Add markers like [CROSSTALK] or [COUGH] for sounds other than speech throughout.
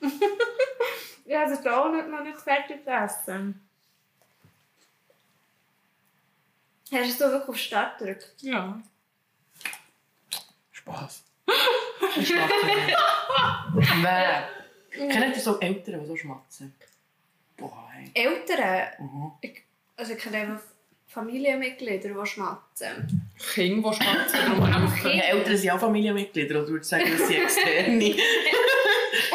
[LAUGHS] Ja, also da nicht noch nicht fertig gegessen. Hast du so wirklich auf Start gedrückt? Ja. Spaß. [LAUGHS] Wer? Kennt ihr so Eltern, die so schmatzen? Boah, ey. Eltern, Mhm. ich, also ich kenne einfach Familienmitglieder, die schmatzen. Kinder, die schmatzen, [LAUGHS] Okay. Ja, Eltern sind auch Familienmitglieder, oder würdest du sagen, dass sie externe?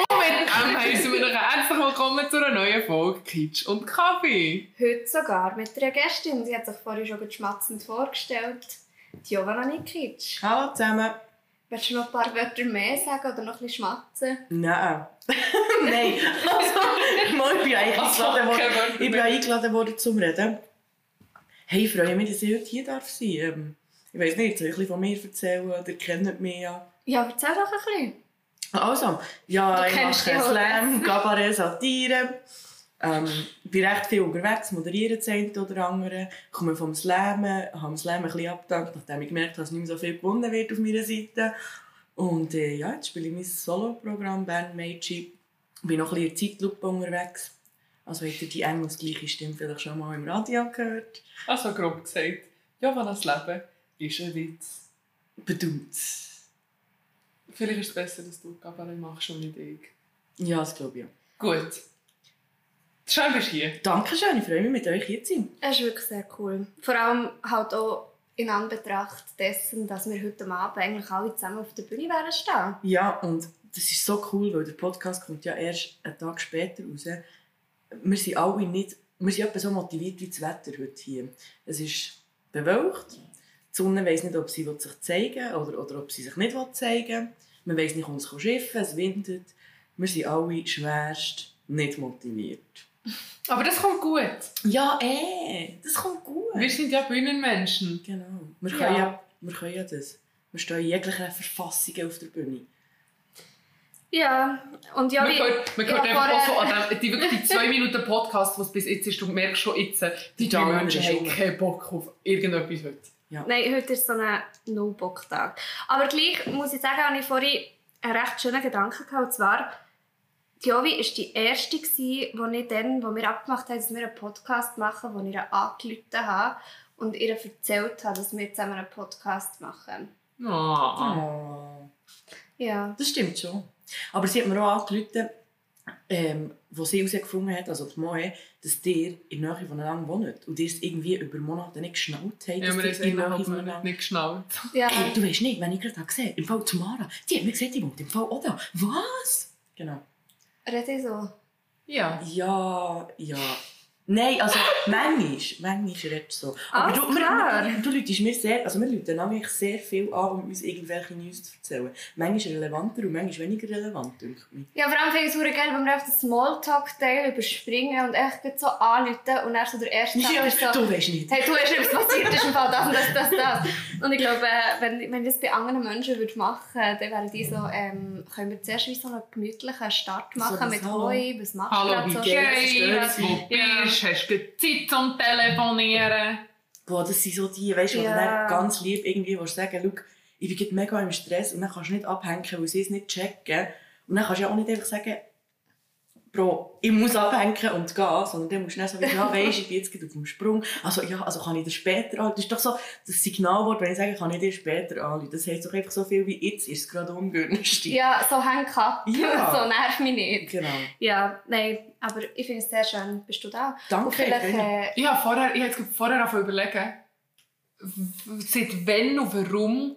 Und mit dem heißen wir euch herzlich willkommen zu einer neuen Folge Kitsch und Kaffee. Heute sogar mit einer Gästin. Sie hat sich vorhin schon gut schmatzend vorgestellt. Die Jovana Nikic. Hallo zusammen. Willst du noch ein paar Wörter mehr sagen oder noch ein bisschen schmatzen? Nein. [LAUGHS] Nein. Also, mal, ich bin eingeladen worden, ich bin eingeladen worden zum Reden. Hey, ich freue mich, dass ich heute hier darf sein ähm, Ich weiß nicht, soll ich ein bisschen von mir erzählen? Oder kennt mich ja? Ja, erzähl doch ein bisschen. Also, ja, Du ich mache Slam, Kabarett, Satire. Ähm, ich bin recht viel unterwegs, moderiere das eine oder andere. komme vom Slam, habe dem Slam ein bisschen abgedankt, nachdem ich gemerkt habe, dass nicht mehr so viel gewonnen wird auf meiner Seite. Und äh, ja, jetzt spiele ich mein Solo-Programm Band Meiji. Bin noch ein bisschen in Zeitlupe unterwegs. Also habt ihr die engelsgleiche Stimme vielleicht schon mal im Radio gehört. Also grob gesagt, ja, das Leben ist ein Witz. Bedummt. Vielleicht ist es besser, dass du Kabarett machst und nicht ich. Ja, das glaube ich auch. Gut. Schön bist du hier. Dankeschön, ich freue mich, mit euch hier zu sein. Es ist wirklich sehr cool. Vor allem halt auch in Anbetracht dessen, dass wir heute Abend eigentlich alle zusammen auf der Bühne werden stehen. Ja, und das ist so cool, weil der Podcast kommt ja erst einen Tag später raus. Wir sind alle nicht, wir sind etwa so motiviert wie das Wetter heute hier. Es ist bewölkt, die Sonne weiss nicht, ob sie sich zeigen will oder, oder ob sie sich nicht zeigen will. Man weiss nicht, ob es schiffen kann, es windet. Wir sind alle schwerst nicht motiviert. Aber das kommt gut. Ja, eh, das kommt gut. Wir sind ja Bühnenmenschen. Genau, wir Ja. können ja, wir können ja das. Wir stehen in jeglicher Verfassung auf der Bühne. Ja, und ja, man wie- hört, man ja, einfach auch so an dem, die, wirklich die zwei Minuten Podcast, was bis jetzt ist, du merkst schon jetzt, die Daumen Menschen haben keinen Bock auf irgendetwas heute. Nein, heute ist so ein No-Bock-Tag. Aber gleich muss ich sagen, habe ich vorhin einen recht schönen Gedanken gehabt. Und zwar, die Jovi war die erste, wo ich dann, wo wir abgemacht haben, dass wir einen Podcast machen, wo ich ihr angerufen habe und ihr erzählt habe, dass wir zusammen einen Podcast machen. Oh. Oh. Ja. Das stimmt schon. Aber sie hat mir auch angerufen, ähm, wo sie herausgefunden hat, also die Moe, dass ihr in der Nähe voneinander wohnt und ihr es irgendwie über Monate nicht geschnallt habt, Ja, dass wir haben es in der Nähe innerhalb voneinander... nicht geschnallt. ja. Hey, du weißt nicht, wenn ich gerade gesehen habe, im Fall Tamara, die hat mir gesagt, die wohnt im Fall auch da. Was? Genau. Rett i så? Ja. Ja, ja. Nein, also manchmal, manchmal redet so. Ah, du, klar. Wir, du läutest mir sehr, also wir läuten eigentlich sehr viel an, um uns irgendwelche News zu erzählen. Manchmal relevanter und manchmal weniger relevant, denke ich. Ja, vor allem finde ich es geil, wenn wir einfach den Smalltalk-Teil überspringen und echt so anrufen und dann so der erste Tag ist so... du weißt nicht. Hey, du hast etwas passiert, ist im Fall das und das, das, das. Und ich glaube, äh, wenn, wenn ich das bei anderen Menschen würde machen würde, dann wären die so, ähm, können wir zuerst wie so einen gemütlichen Start machen das mit Hallo. Hoi, was machst du Hallo, wie so geht's? Schön, wo du Bist. Hast du Zeit zum Telefonieren? Boah, das sind so die, weißt du, Ja. die dann ganz lieb irgendwie willst sagen, schau, ich bin mega im Stress und dann kannst du nicht abhängen, weil sie es nicht checken. Und dann kannst du ja auch nicht einfach sagen, Bro, ich muss abhängen und gehen, sondern dann musst du dann so wie, ja, weisst, ich bin jetzt auf dem Sprung. Also, ja, also kann ich dir später anrufen. Das ist doch so das Signalwort, wenn ich sage, kann ich dir später anrufen. Das heißt doch einfach so viel wie jetzt ist es gerade ungünstig. Ja, so häng ab. Ja. [LAUGHS] so nerv mich nicht. Genau. Ja, nein, aber ich finde es sehr schön. Bist du da? Danke, Und vielleicht, äh, Ich habe vorher, ich habe jetzt vorher zu überlegen, seit wann und warum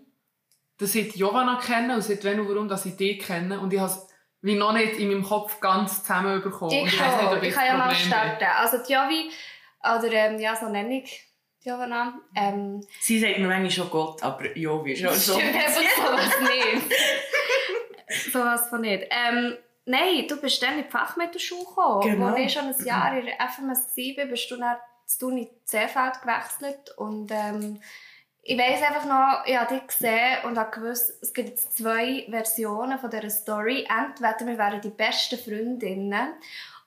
dass ich die Giovanna kenne und seit wann und warum dass ich die kenne. Und ich habe wie noch nicht in meinem Kopf ganz zusammenbekommen. Ich, weiss nicht, ob ich ich kann ja mal starten. Also die Jovi, oder ähm, ja, so nenne ich die Giovanna. Ähm, Sie sagt mir manchmal schon Gott, aber ja, wie schon so. [LAUGHS] Stimmt einfach sowas nicht. [LAUGHS] sowas von nicht. Ähm, nein, du bist dann in die Fachmittelschule gekommen. Genau. Als ich schon ein Jahr in der FMS war, bist du dann zu Uni Seefeld gewechselt und ähm, Ich weiss einfach noch, ich habe dich gesehen und habe gewusst, es gibt jetzt zwei Versionen von dieser Story. Entweder wir wären die besten Freundinnen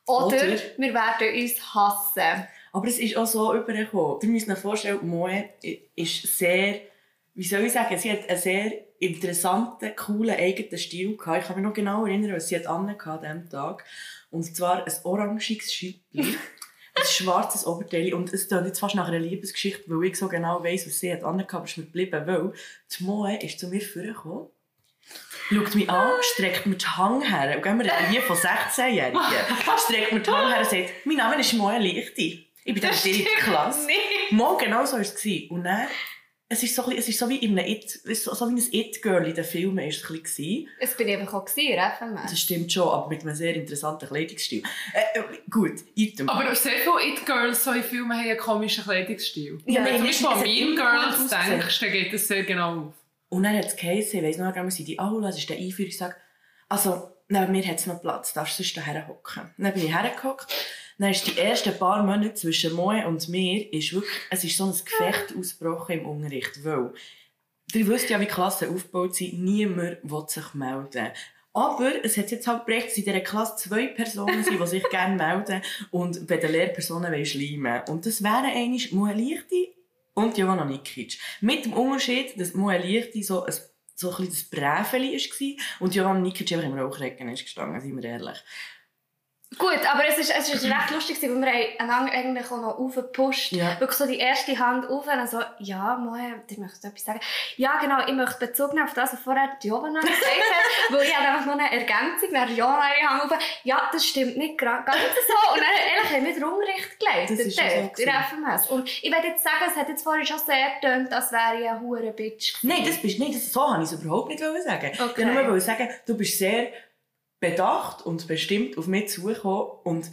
oder, Oder? wir werden uns hassen. Aber es ist auch so übergekommen. Ihr müsst euch vorstellen, Moe ist sehr, wie soll ich sagen, sie hat einen sehr interessanten, coolen eigenen Stil gehabt. Ich kann mich noch genau erinnern, was sie hat an diesem Tag. Und zwar ein orangiges Schüppli, [LAUGHS] ein schwarzes Oberteil und es klingt jetzt fast nach einer Liebesgeschichte, weil ich so genau weiss, was sie hat angehabt, aber es ist mir geblieben, weil die Moe ist zu mir vorgekommen schaut mich an, streckt mir die Hand her. Und gehen wir hier von 16-Jährigen. streckt mir die Hand her und sagt, mein Name ist Moe Lichti. Ich bin dir in der Klasse. Nicht. Mal genau so war es. Und dann, es ist so, es ist so wie in einem It, so, so wie ein It-Girl in den Filmen ist es ein bisschen. Es bin ich einfach auch gewesen, FMS. Das stimmt schon, aber mit einem sehr interessanten Kleidungsstil. Äh, äh, gut, Item. Aber sehr viele It-Girls so in Filmen haben einen komischen Kleidungsstil. Ja, Wenn du zum Beispiel an Mean Girls denkst, dann geht das sehr genau auf. Und dann hat es geheißen, ich weiss noch, wir sind in die Aula, es ist der Einführungstag. Also, neben mir hat es noch Platz, darfst du sonst daher hocken. Dann bin ich hergehockt. Dann ist die ersten paar Monate zwischen Moe und mir, ist wirklich, es ist so ein Gefecht ausgebrochen im Unterricht, weil, ihr wisst ja, wie Klassen aufgebaut sind, niemand will sich melden. Aber es hat jetzt halt gebracht, dass in dieser Klasse zwei Personen sind, die sich gerne melden und bei den Lehrpersonen schleimen. Und das wären eigentlich Moe Lichti und Johanna Nikic. Mit dem Unterschied, dass Moe Lichti so ein so ein bisschen das Bräfeli war und Johanna Nikic einfach im Rauchrecken ist gestanden, seien wir ehrlich. Gut, aber es ist, es ist recht lustig, weil wir haben einander eigentlich auch noch aufgepusht. Ja. Wirklich so die erste Hand auf und so, ja, Moe, ich möchte etwas sagen. Ja, genau, ich möchte Bezug nehmen auf das, was vorher die Jovana gesagt hat, [LAUGHS] weil ich habe einfach noch eine Ergänzung, nach Jovana ihre Hand auf. Ja, das stimmt nicht gra- ganz so. Und dann ehrlich, haben wir den Unterricht geleitet, Das ist so dort, in gewesen. FMS. Und ich werde jetzt sagen, es hat jetzt vorhin schon sehr getönt, als wäre ich eine hure Bitch. Nein, das bist nicht, das, so wollte ich es überhaupt nicht sagen. Okay. Ich wollte nur sagen, du bist sehr bedacht und bestimmt auf mich zugekommen und,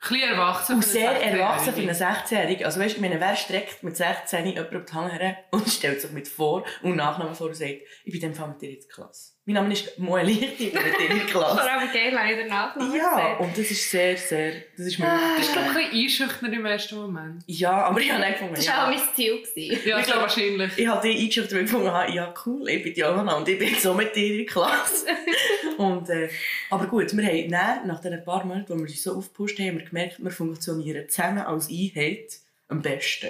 bisschen erwachsen. und eine sehr erwachsen für 16-Jährige. einen 16-Jährigen. Also weißt du, meine, wer streckt mit 16 jemanden auf die Hand her und [LAUGHS] stellt sich mit vor und Nachnamen vor und sagt, ich bin in dem Fall mit dir der Klasse. Mein Name ist Moe Lichti, ich bin mit dir in der [LAUGHS] Vor Klasse. allem geil, wenn ich danach noch Ja, und das ist sehr, sehr, das ist mir Das ist, glaube ich, ein bisschen einschüchternd im ersten Moment. Ja, aber ich habe dann gefunden, Das war ja. auch mein Ziel. Gewesen. Ja, Ich glaube- wahrscheinlich. Ich habe dich eingeschickt und gefunden, ah, ja cool, ich bin die Johanna und ich bin so mit dir in der Klasse. [LAUGHS] und, äh, aber gut, wir haben dann, nach diesen paar Monaten, wo wir uns so aufgepusht haben, haben wir gemerkt, wir funktionieren zusammen als Einheit am besten.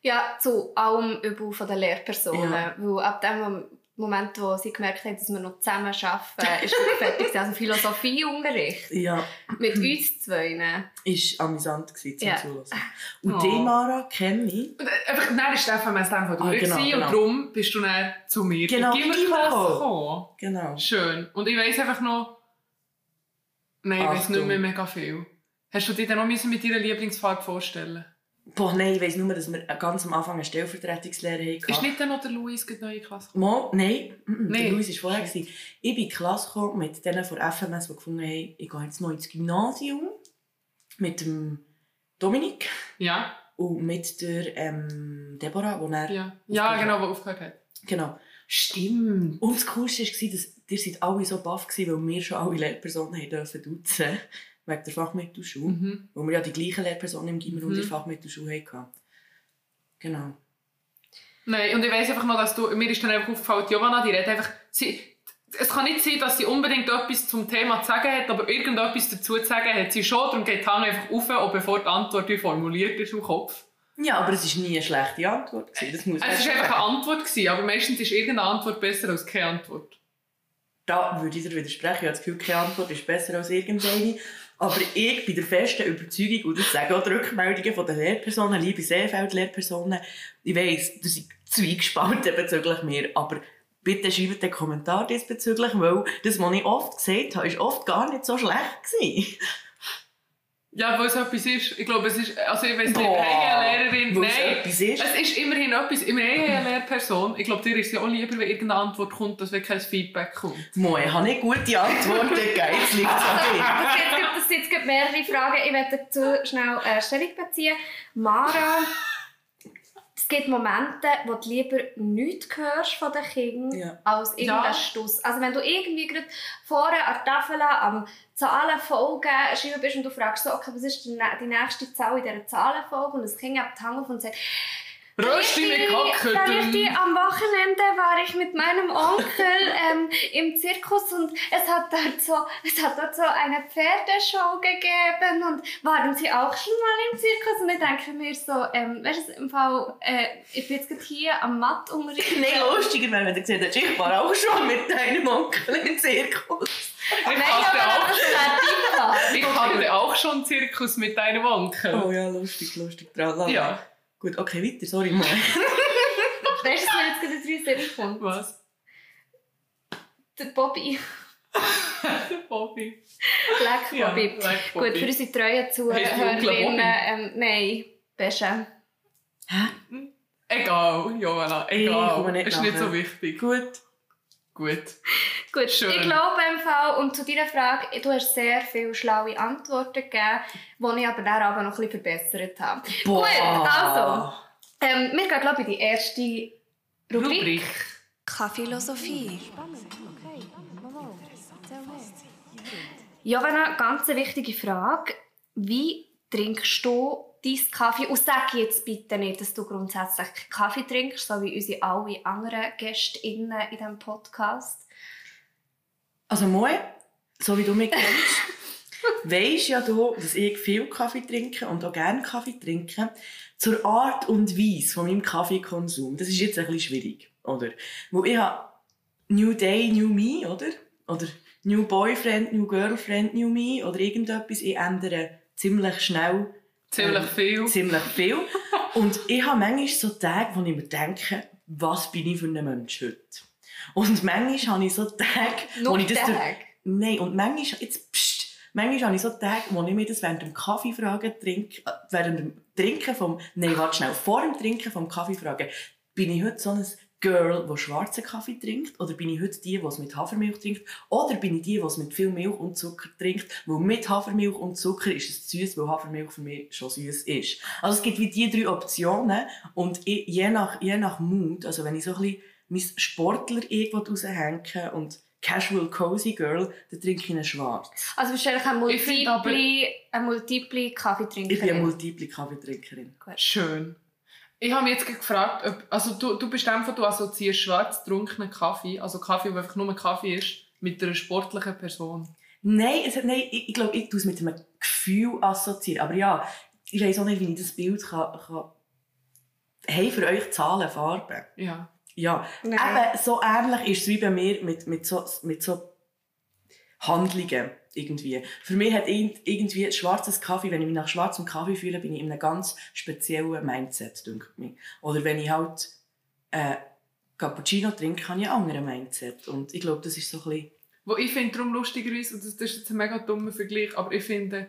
Ja, zu allem Übel von den Lehrpersonen. Ja. Weil ab dem Moment, wo sie gemerkt haben, dass wir noch zusammen arbeiten, ist wirklich fertig. gewesen. Also Philosophieunterricht. Ja, Mit uns zwei. ist amüsant gewesen, zum Ja. Zuhören. Und Oh. die Mara kenne ich. Und, äh, Einfach, dann ist Stefan Mess dann von dir Ah, genau, gewesen genau. und darum bist du dann zu mir Genau, Gimmer gekommen. Genau. Schön. Und ich weiss einfach noch... Nein, ich weiss nicht mehr mega viel. Hast du dir dann noch müssen mit deiner Lieblingsfarbe vorstellen Boah, nein, ich weiss nur, dass wir ganz am Anfang eine Stellvertretungslehre hatten. Ist nicht dann noch der Louis in die neue Klasse gekommen? Mal, nein, mm, mm, der Nein. Luis war vorher. gewesen. Ich bin in die Klasse gekommen mit denen von FMS, die gefunden haben, ich gehe jetzt noch ins Gymnasium. Mit dem Dominik Ja, und mit der ähm, Deborah, die er... ja. Ja, genau, wo aufgehört hat. Genau. Stimmt. Und das Coolste war, dass ihr seid alle so baff gewesen, weil wir schon alle Lehrpersonen haben dürfen duzen wegen der Fachmittelschule. Mhm. Weil wir ja die gleichen Lehrpersonen im und in Mhm. der Fachmittelschule hatten. Genau. Nein, und ich weiss einfach noch, dass du, mir ist dann einfach aufgefallen, Giovanna, die redet einfach, sie, es kann nicht sein, dass sie unbedingt etwas zum Thema zu sagen hat, aber irgendetwas dazu zu sagen hat sie schon, darum geht die Hand einfach auf, auch bevor die Antwort wie formuliert ist im Kopf. Ja, aber es war nie eine schlechte Antwort. Gewesen. Das muss Es war einfach eine Antwort, gewesen, aber meistens ist irgendeine Antwort besser als keine Antwort. Da würde ich dir widersprechen. Ich habe das Gefühl, keine Antwort ist besser als irgendeine. Aber ich bin der festen Überzeugung, und das sagen auch die Rückmeldungen von den Lehrpersonen, liebe Seefeld-Lehrpersonen, ich weiss, das sind Zweigespalten [LAUGHS] bezüglich mir, aber bitte schreibt einen Kommentar diesbezüglich, weil das, was ich oft gesagt habe, ist oft gar nicht so schlecht gewesen. Ja, weil es etwas ist. Ich glaube, es ist, also ich weiss nicht, Boah, hey, eine Lehrerin, es nein. etwas ist. Es ist immerhin etwas. Immerhin eine Lehrperson. Ich glaube, dir ist es ja auch lieber, wenn irgendeine Antwort kommt, als wenn kein Feedback kommt. Moi, ich habe nicht gute Antworten [LAUGHS] gegeben, jetzt liegt es an dir. Das sind jetzt, mehrere Fragen. Ich werde dazu schnell äh, Stellung beziehen. Mara, es gibt Momente, wo du lieber nichts hörst von den Kindern, Ja. als irgendein Ja. Stuss. Also wenn du irgendwie gerade vorne an der Tafel am Zahlenfolgen schreiben bist und du fragst so, okay, was ist die nächste Zahl in dieser Zahlenfolge und das Kind hebt die Hand auf und sagt Rösti mit Richtig, Kackhütten. am Wochenende war ich mit meinem Onkel [LAUGHS] ähm, im Zirkus und es hat dort so, es hat dort so eine Pferdeshow gegeben und waren Sie auch schon mal im Zirkus? Und ich denke mir so, ähm, weißt du, im Fall, äh, ich bin jetzt gerade hier am Mattunterricht. Nein, lustiger wäre, wenn du gesehen hättest, ich war auch schon mit deinem Onkel im Zirkus. Ich Nein, hatte auch schon. Ich hatte auch schon Zirkus mit deinem Onkel. Oh ja, lustig, lustig. Tralala. Ja. Gut, okay, weiter, sorry mal. [LAUGHS] Weißt du, was mir jetzt gerade in drei Sinn kommt? Was? Der Bobby. Bobby. Leck Ja, Bobby. leck Bobby. Gut, für unsere treuen Zuhörerinnen, Bobby? ähm, nein, besser. Egal, Johanna, Ich egal. komme nicht ist nicht so wichtig. Gut. Gut. Gut, Schön. ich glaube im Fall, und zu deiner Frage, du hast sehr viele schlaue Antworten gegeben, die ich aber dann aber noch ein bisschen verbessert habe. Gut, also, ähm, wir gehen glaube ich in die erste Rubrik. Rubrik. Kaffeelosophie. Jovana, ganz eine wichtige Frage. Wie trinkst du deinen Kaffee? Und sag jetzt bitte nicht, dass du grundsätzlich Kaffee trinkst, so wie unsere alle anderen GästInnen in diesem Podcast. Also Moe, so wie du mich kennst, [LAUGHS] weisst ja du, dass ich viel Kaffee trinke und auch gerne Kaffee trinke. Zur Art und Weise von meinem Kaffeekonsum. Das ist jetzt ein bisschen schwierig, oder? Weil ich habe New Day, New Me, oder? Oder New Boyfriend, New Girlfriend, New Me oder irgendetwas. Ich ändere ziemlich schnell Ziemlich Ähm, viel. ziemlich viel. Und ich habe manchmal so Tage, wo ich mir denke, was bin ich für ein Mensch heute? Und manchmal habe ich so Tage, wo ich das... durch- Tag. Nein, und manchmal, jetzt pst, manchmal habe ich so Tage, wo ich mir das während dem Kaffeefragen trinke, äh, während dem Trinken vom, nein, warte schnell, vor dem Trinken vom Kaffeefragen, bin ich heute so ein Girl, die schwarzen Kaffee trinkt, oder bin ich heute die, die es mit Hafermilch trinkt, oder bin ich die, die es mit viel Milch und Zucker trinkt, weil mit Hafermilch und Zucker ist es süß, weil Hafermilch für mich schon süß ist. Also es gibt wie die drei Optionen, und ich, je nach, je nach Mut, also wenn ich so ein bisschen mein Sportler irgendwo raushänge und Casual Cozy Girl, dann trinke ich einen Schwarz. Also bist du eigentlich eine multiple, eine multiple Kaffeetrinkerin? Ich bin eine multiple Kaffeetrinkerin. Schön. Ich habe mich jetzt gefragt, ob, also du, du bist einfach, du assoziierst schwarz getrunkenen Kaffee, also Kaffee, der einfach nur Kaffee ist, mit einer sportlichen Person. Nein, es, hat- nein ich, ich glaube, ich tue es mit einem Gefühl assoziieren. Aber ja, ich weiß auch nicht, wie ich das Bild kann, kann hey, für euch Zahlen, Farben. Ja. Ja, Nein. eben so ähnlich ist es wie bei mir mit, mit, so, mit so Handlungen irgendwie. Für mich hat irgend- irgendwie schwarzes Kaffee, wenn ich mich nach schwarzem Kaffee fühle, bin ich in einem ganz speziellen Mindset, denke ich. Oder wenn ich halt äh, Cappuccino trinke, habe ich einen anderen Mindset. Und ich glaube, das ist so ein bisschen... Wo ich finde, darum lustigerweise, und das, das ist jetzt ein mega dummer Vergleich, aber ich finde,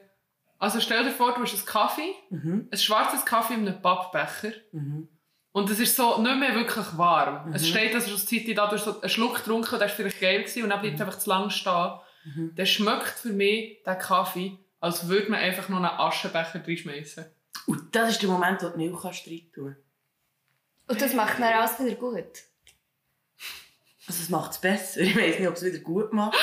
also stell dir vor, du hast einen Kaffee, Mhm, ein schwarzes Kaffee in einem Pappbecher, mhm. und es ist so nicht mehr wirklich warm. Mhm. Es steht also schon eine Zeit da, du hast so einen Schluck getrunken, der war vielleicht geil gewesen, und dann bleibt es einfach zu lang stehen. Mhm. Der schmeckt für mich, der Kaffee, als würde man einfach noch einen Aschenbecher reinschmeißen. Und das ist der Moment, wo du Milch kannst rein tun Und das macht dann alles wieder gut. Also es macht es besser. Ich weiß nicht, ob es wieder gut macht.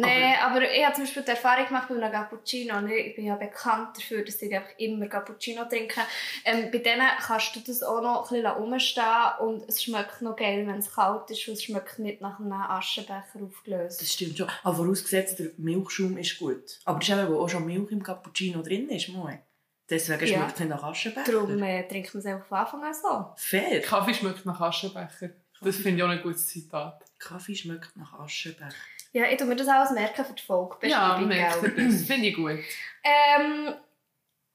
Nein, aber, ich habe zum Beispiel die Erfahrung gemacht bei einem Cappuccino. und Ich bin ja bekannt dafür, dass ich einfach immer Cappuccino trinke. Ähm, bei denen kannst du das auch noch ein bisschen rumstehen und es schmeckt noch geil, wenn es kalt ist und es schmeckt nicht nach einem Aschenbecher aufgelöst. Das stimmt schon. Aber vorausgesetzt, der Milchschaum ist gut. Aber das ist eben, wo auch schon Milch im Cappuccino drin ist. Moi. Deswegen Ja. schmeckt es nicht nach Aschenbecher. Darum äh, trinkt man es einfach von Anfang an so. Fair. Kaffee schmeckt nach Aschenbecher. Das finde ich auch ein gutes Zitat. Kaffee schmeckt nach Aschenbecher. Ja, ich tue mir das alles merken für die Folge. Ja, das. Finde ich gut. Ähm,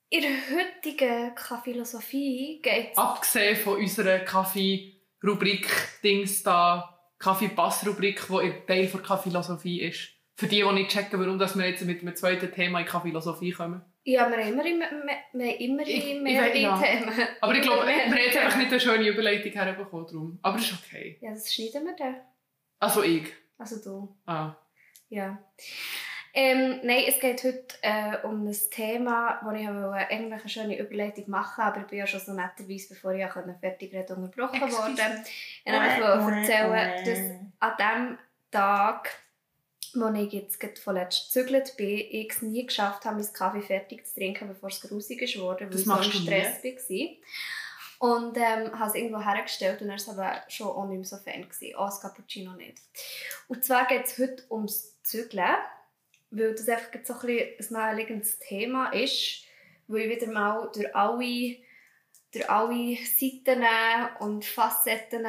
in der heutigen Kaffeelosophie geht es Abgesehen von unserer Kaffee-Rubrik-Dings da, Kaffee-Pass-Rubrik, die ein Teil der Kaffeelosophie ist. Für die, die nicht checken, warum dass wir jetzt mit einem zweiten Thema in Kaffeelosophie kommen. Ja, wir haben immer, immer, wir haben immer Ich- ich mehrere we- ja. Themen. Aber ich glaube, wir haben jetzt einfach nicht eine schöne Überleitung herbekommen. Darum. Aber das ist okay. Ja, das schneiden wir dann. Also ich. Also du. Ah. Ja. Ähm, nein, es geht heute äh, um ein Thema, wo ich wollte eigentlich eine schöne Überleitung machen aber ich bin ja schon so netterweise, bevor ich konnte, fertig reden unterbrochen Excuse. worden. Ich wollte erzählen, dass an dem Tag, wo ich jetzt gerade vorletzt gezügelt bin, ich es nie geschafft habe, meinen Kaffee fertig zu trinken, bevor es grusig ist worden, weil Das ich so im Stress war. Und ähm, habe es irgendwo hergestellt und er war aber schon auch nicht mehr so Fan. Gewesen. Auch das Cappuccino nicht. Und zwar geht es heute ums Zügeln, weil das einfach so ein, ein naheliegendes Thema ist, weil ich wieder mal durch alle, durch alle Seiten und Facetten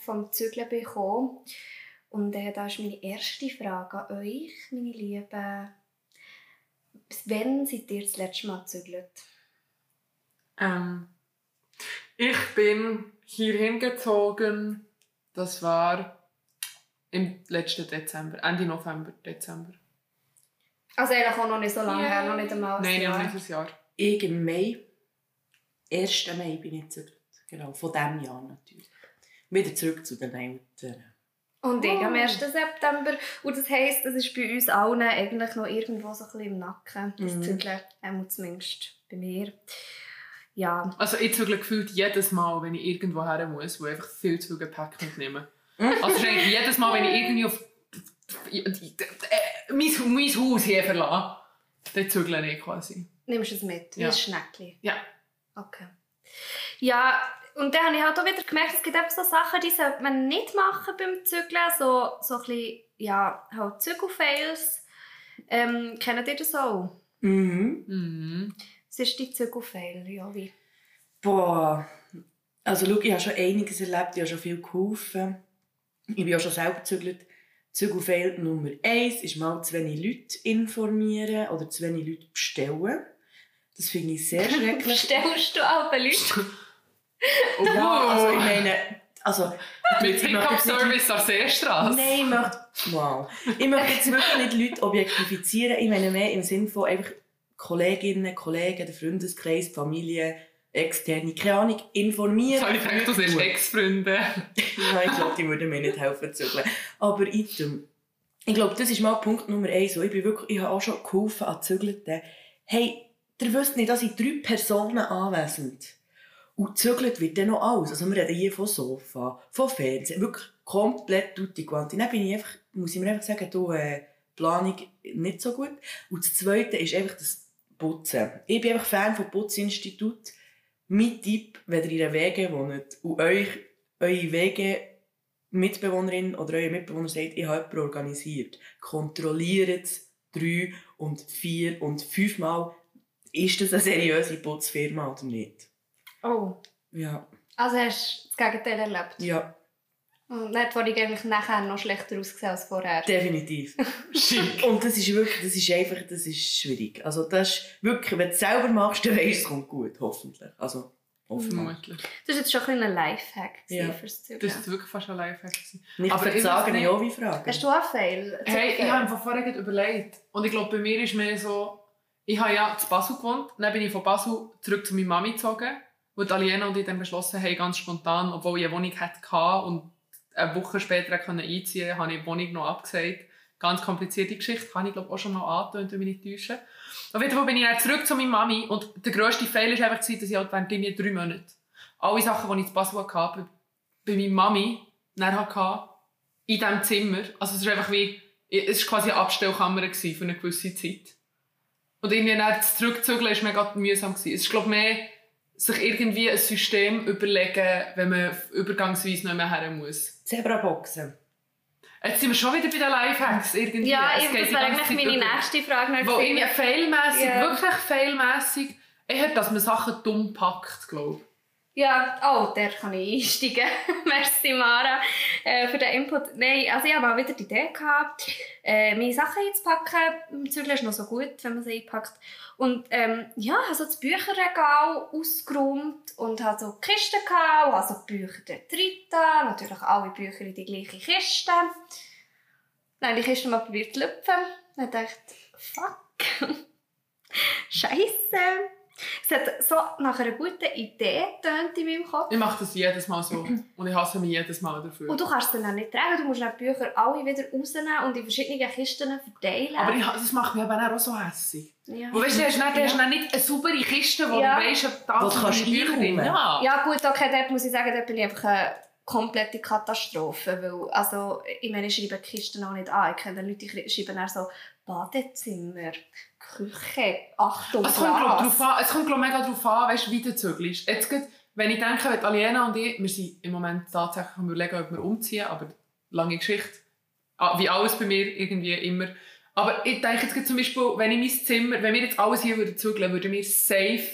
vom Zügeln bekomme. Und äh, da ist meine erste Frage an euch, meine Lieben. Wann seid ihr das letzte Mal gezügelt? Ähm, ich bin hierhin gezogen. Das war im letzten Dezember, Ende November, Dezember. Also eigentlich auch noch nicht so lange Ja. her, noch nicht einmal ein Nein, Jahr. ja, nicht ein Jahr. Ich im Mai, 1. Mai bin ich gezügelt. Genau, von diesem Jahr natürlich. Wieder zurück zu den Eltern. Und ich am Oh. 1. September. Und das heisst, das ist bei uns allen eigentlich noch irgendwo so ein bisschen im Nacken. Das Mhm. Zügeln, einmal zumindest bei mir. Ja, Also ich zügle gefühlt jedes Mal, wenn ich irgendwo her muss, wo ich einfach viel zu viel Gepäck mitnehme. [LAUGHS] Also ist eigentlich jedes Mal, wenn ich irgendwie auf mein, mein Haus hier verlasse, dann zügle ich quasi. nimmst du es mit, wie Ja. ein Schneckchen. Ja. Okay. Ja, und dann habe ich halt auch wieder gemerkt, es gibt einfach so Sachen, die sollte man nicht machen beim Zügeln. So, so ein bisschen, ja, halt Zügelfails. Ähm, kennt ihr das auch? Mhm. Mhm. Was ist die Zügelfail, Jovi? Boah. Also schau, ich habe schon einiges erlebt, ich habe schon viel geholfen. Ich bin auch schon selber gezügelt. Zügelfehl Nummer eins ist mal zu wenig Leute informieren oder zu wenig Leute bestellen. Das finde ich sehr [LAUGHS] schrecklich. Stellst du alle Leute? ja, also ich [LAUGHS] meine, also... Mit Pickup-Service an Seestrasse. Nein, ich möchte... Wow. Ich möchte jetzt wirklich nicht Leute objektifizieren. Ich meine mehr im Sinne von einfach Kolleginnen, Kollegen, der Freundeskreis, die Familie, Externe, keine Ahnung, informieren. Ich habe gedacht, du Gut. Ex-Freunde. [LAUGHS] Ja, ich glaube, die würden mir nicht helfen zu zügeln. Aber item. Ich glaube, das ist mal Punkt Nummer eins. Ich, bin wirklich, ich habe auch schon geholfen an Zügelten. Hey, ihr wisst nicht, dass sind drei Personen anwesend. Und zügelt wird dann noch alles. Also wir reden hier von Sofa, von Fernsehen, wirklich komplett tutti quanti. Dann bin ich einfach, muss ich mir einfach sagen, du, äh, Planung nicht so gut. Und das Zweite ist einfach das Putzen. Ich bin einfach Fan vom Putzinstitut. Mein Tipp, wenn ihr in einer Wege wohnt und euch eure Wege Mitbewohnerin oder euer Mitbewohner sagt, ich habe jemanden organisiert, kontrolliert es drei und vier und fünfmal, ist das eine seriöse Putzfirma oder nicht? Oh. Ja, Also hast du das Gegenteil erlebt? ja, Und dann hat die eigentlich nachher noch schlechter ausgesehen als vorher. definitiv. [LAUGHS] Schick. Und das ist wirklich, das ist einfach, das ist schwierig. Also das ist wirklich, wenn du es selber machst, [LAUGHS] dann weißt du, es kommt gut, hoffentlich. Also, hoffentlich. Vermutlich. Das war jetzt schon ein, Lifehack Ja. fürs Zügeln. Das ist wirklich fast ein Lifehack. Nicht Aber ich weiss ich auch wie Fragen. Hast du auch Fail? Hey, ich habe mir vorher überlegt. Und ich glaube, bei mir ist mehr so, ich habe ja zu Basel gewohnt, dann bin ich von Basel zurück zu meiner Mami gezogen, wo die Aliena und ich dann beschlossen haben, ganz spontan, obwohl ich eine Wohnung hatte und eine Woche später konnte einziehen habe ich die Wohnung noch abgesagt. Ganz komplizierte Geschichte, habe ich glaube auch schon mal angetönt, wenn ich mich nicht täusche. Auf jeden Fall bin ich dann zurück zu meiner Mami und der grösste Fehler war einfach, dass ich halt während irgendwie drei Monaten alle Sachen, die ich zu Basel hatte, bei, meiner Mami hatte, in diesem Zimmer. Also es ist einfach wie, es war quasi eine Abstellkammer für eine gewisse Zeit. Und irgendwie dann zurückzuzügeln war mega mühsam. Es ist glaube mehr, sich irgendwie ein System überlegen, wenn man übergangsweise nicht mehr her muss. Zebraboxen. Jetzt sind wir schon wieder bei den Lifehacks irgendwie. Ja, Es ich, das wäre eigentlich meine über. nächste Frage. Wo irgendwie failmässig, Ja. wirklich failmässig, eher, dass man Sachen dumm packt, glaube Ja, oh, der kann ich einsteigen. [LAUGHS] Merci, Mara, äh, für den Input. Nein, also ich habe mal wieder die Idee gehabt, äh, meine Sachen einzupacken. Im Zügeln ist noch so gut, wenn man sie einpackt. Und ähm, ja, habe so das Bücherregal ausgeräumt und habe so Kisten gehabt, und habe so die Bücher dort drin. Natürlich alle Bücher in die gleiche Kiste. Dann habe ich die Kiste mal probiert zu lüpfen. Dann dachte ich, fuck, [LAUGHS] Scheiße. Es hat so nach einer guten Idee getönt in meinem Kopf. Ich mache das jedes Mal so. Und ich hasse mich jedes Mal dafür. Und du kannst sie dann nicht tragen, du musst dann die Bücher alle wieder rausnehmen und in verschiedene Kisten verteilen. Aber ich, das macht mich aber auch so hässig. ja. Weißt du, du hast dann, du hast dann nicht eine saubere Kiste, wo Ja. du weißt, ob du kannst Bücher drin. einräumen. Ja. ja gut, okay, dort muss ich sagen, dort bin ich einfach eine komplette Katastrophe, weil, also, ich meine, ich schreibe die Kisten auch nicht an. Ich kenne Leute, die schreiben dann so Badezimmer, Küche, Achtung, Es kommt, glaub, drauf an, es kommt glaub, mega darauf an, weißt, wie du zügelst. Jetzt geht, wenn ich denke, wenn Aliena und ich, wir sind im Moment tatsächlich am überlegen, ob wir umziehen, aber lange Geschichte. Ah, Wie alles bei mir irgendwie immer. Aber ich denke jetzt zum Beispiel, wenn ich mein Zimmer, wenn wir jetzt alles hier würden zügeln, würden wir safe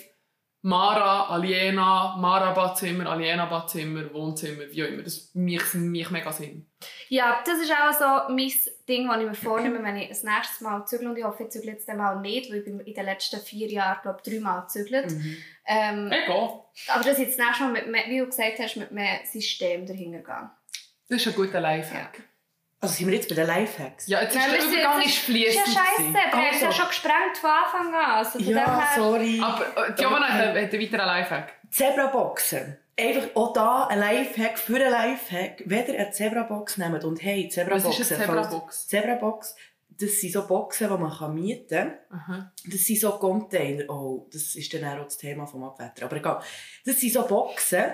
Mara, Aliena, Mara Badzimmer, Aliena Badzimmer, Wohnzimmer, wie auch immer. Das macht mich mega Sinn. Ja, das ist auch so mein Ding, das ich mir vornehme, wenn ich das nächste Mal zügle. Und ich hoffe, ich zügle jetzt mal nicht, weil ich bin in den letzten vier Jahren, glaube ich, dreimal gezügelt. Mhm. Ähm, Egal. aber ich jetzt das nächste Mal, mit mehr, wie du gesagt hast, mit einem System dahinter gehe. Das ist ein guter Lifehack. Also sind wir jetzt bei den Lifehacks? Ja, jetzt ist Nein, der wir sind Übergang ist Ist fließend. ja scheiße, gewesen. der hat ja Also. schon gesprengt von Anfang an. Also von Ja, her, sorry. Aber äh, Giovanna hat einen- hat einen weiteren Lifehack. Zebraboxen. Einfach auch da ein Lifehack für einen Lifehack. Wenn ihr eine Zebrabox nehmt und hey, Zebraboxen. Was ist eine Zebrabox? Zebrabox, das sind so Boxen, die man kann mieten kann. Aha. Das sind so Container. Oh, das ist dann auch das Thema vom Abwetter. Aber egal. Das sind so Boxen